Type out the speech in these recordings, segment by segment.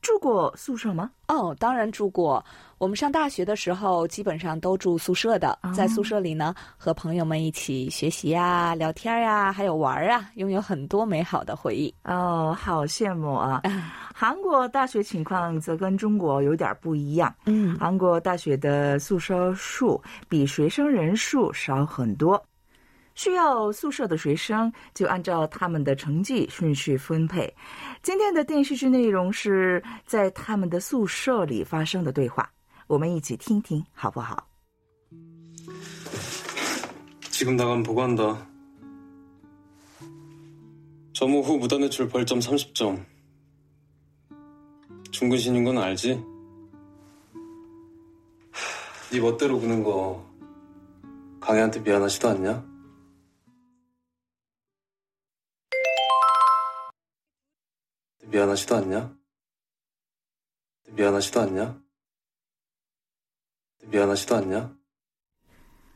住过宿舍吗？哦，当然住过。我们上大学的时候，基本上都住宿舍的，在宿舍里呢，和朋友们一起学习呀、聊天呀，还有玩啊，拥有很多美好的回忆。哦，好羡慕啊！韩国大学情况则跟中国有点不一样。嗯，韩国大学的宿舍数比学生人数少很多，需要宿舍的学生就按照他们的成绩顺序分配。今天的电视剧内容是在他们的宿舍里发生的对话，我们一起听听好不好？ 지금 나가면 보고한다. 점호 후 무단회출 벌점 30점. 중근신인 건 알지? 하, 네 멋대로 구는 거 강혜한테 미안하지도 않냐? 미안하지도 않냐? 미안하지도 않냐? 미안하지도 않냐?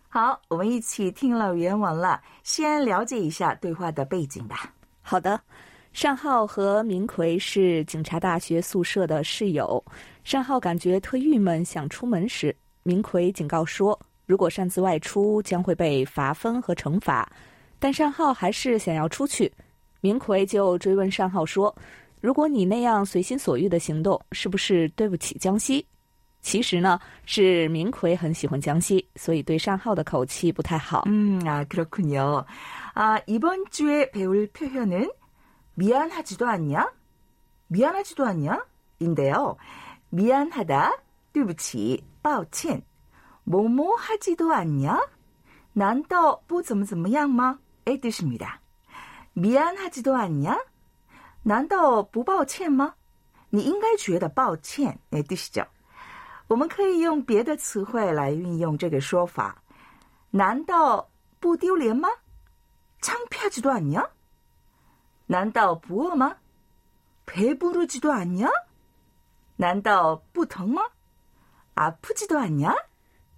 好，我们一起听了原文了，先了解一下对话的背景吧。好的。尚浩和明奎是警察大学宿舍的室友。尚浩感觉特郁闷，想出门时，明奎警告说，如果擅自外出将会被罚分和惩罚。但尚浩还是想要出去。明奎就追问尚浩说：“ 如果你那样随心所欲的行动，是不是对不起江西？”其实呢，是明奎很喜欢江西，所以对尚浩的口气不太好。 음, 아, 그렇군요. 아, 이번 주에 배울 표현은 미안하지도 않냐? 미안하지도 않냐? 인데요. 미안하다, 对不起,抱歉. 뭐뭐 하지도 않냐? 난또 不怎么怎么样吗? 의 뜻입니다. 미안하지도 않냐? 난또 不抱歉吗?你应该觉得抱歉의 뜻이죠. 我们可以用别的词汇来运用这个说法。难道不丢脸吗？창피하지도않냐？难道不饿吗？배부르지도않냐？难道不疼吗？아프지도않냐？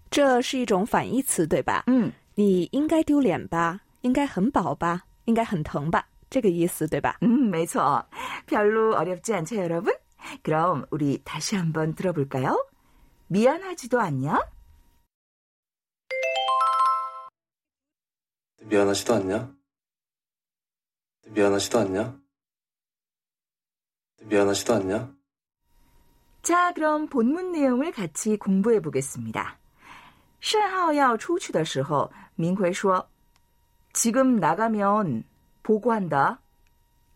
这是一种反义词，对吧？嗯，你应该丢脸吧？应该很饱吧？应该很疼吧？ 这个意思，对吧？ 음, 没错. 별로 어렵지 않죠, 여러분? 그럼 우리 다시 한번 들어볼까요? 미안하지도 않냐? 미안하지도 않냐? 미안하지도 않냐? 미안하지도 않냐? 자, 그럼 본문 내용을 같이 공부해 보겠습니다. 申浩要出去的时候，明奎说：“지금나가면 보고한다.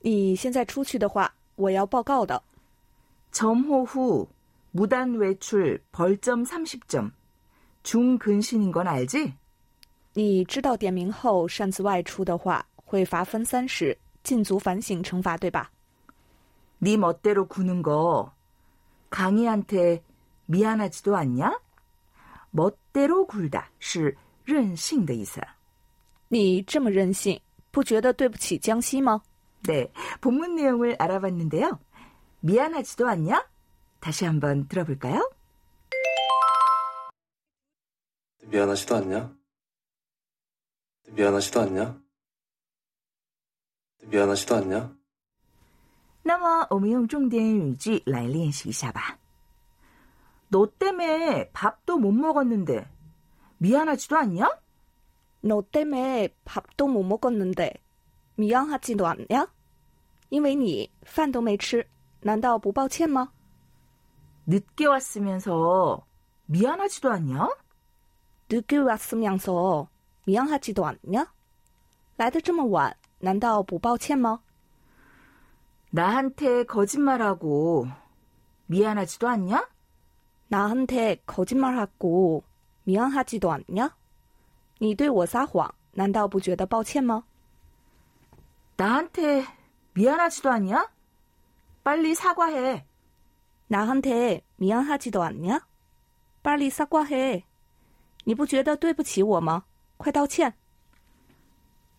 你现在出去的话，我要报告的。 점호 후 무단 외출 벌점 30점. 중근신인 건 알지? 你知道点名后擅自外出的话，会罚分三十，禁足反省惩罚，对吧？ 네 멋대로 구는 거 강희한테 미안하지도 않냐? 멋대로 굴다 是任性的意思.你这么任性， 不觉得对不起江西吗？ 네, 본문 내용을 알아봤는데요. 미안하지도 않냐? 다시 한번 들어볼까요? 미안하지도 않냐? 미안하지도 않냐? 미안하지도 않냐? 那么我们用重点语句来练习一下吧. 너 때문에 밥도 못 먹었는데 미안하지도 않냐? 너 때문에 밥도 못 먹었는데 미안하지도 않냐? 因为你饭都没吃，难道不抱歉吗？ 늦게 왔으면서 미안하지도 않냐? 늦게 왔으면서 미안하지도 않냐? 来的这么晚，难道不抱歉吗？ 나한테 거짓말하고 미안하지도 않냐? 나한테 거짓말하고 미안하지도 않냐? 你对我撒谎，难道不觉得抱歉吗？ 나한테 미안하지도 않냐? 빨리 사과해. 나한테 미안하지도 않냐? 빨리 사과해. 你不觉得对不起我吗？快道歉。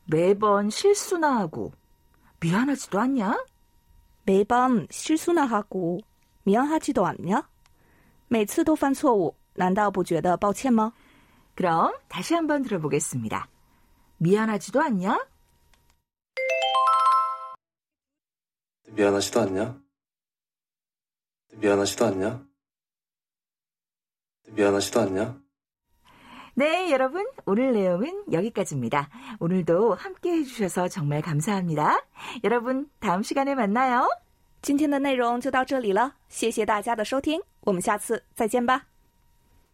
매번 실수나 하고 미안하지도 않냐? 매번 실수나 하고 미안하지도 않냐? 每次都犯错误，难道不觉得抱歉吗？ 그럼 다시 한번 들어보겠습니다. 미안하지도 않냐? 미안하지도 않냐? 미안하지도 않냐? 미안하지도 않냐? 네, 여러분. 오늘 내용은 여기까지입니다. 오늘도 함께 해주셔서 정말 감사합니다. 여러분, 다음 시간에 만나요. 今天的内容就到这里了，谢谢大家的收听，我们下次再见吧。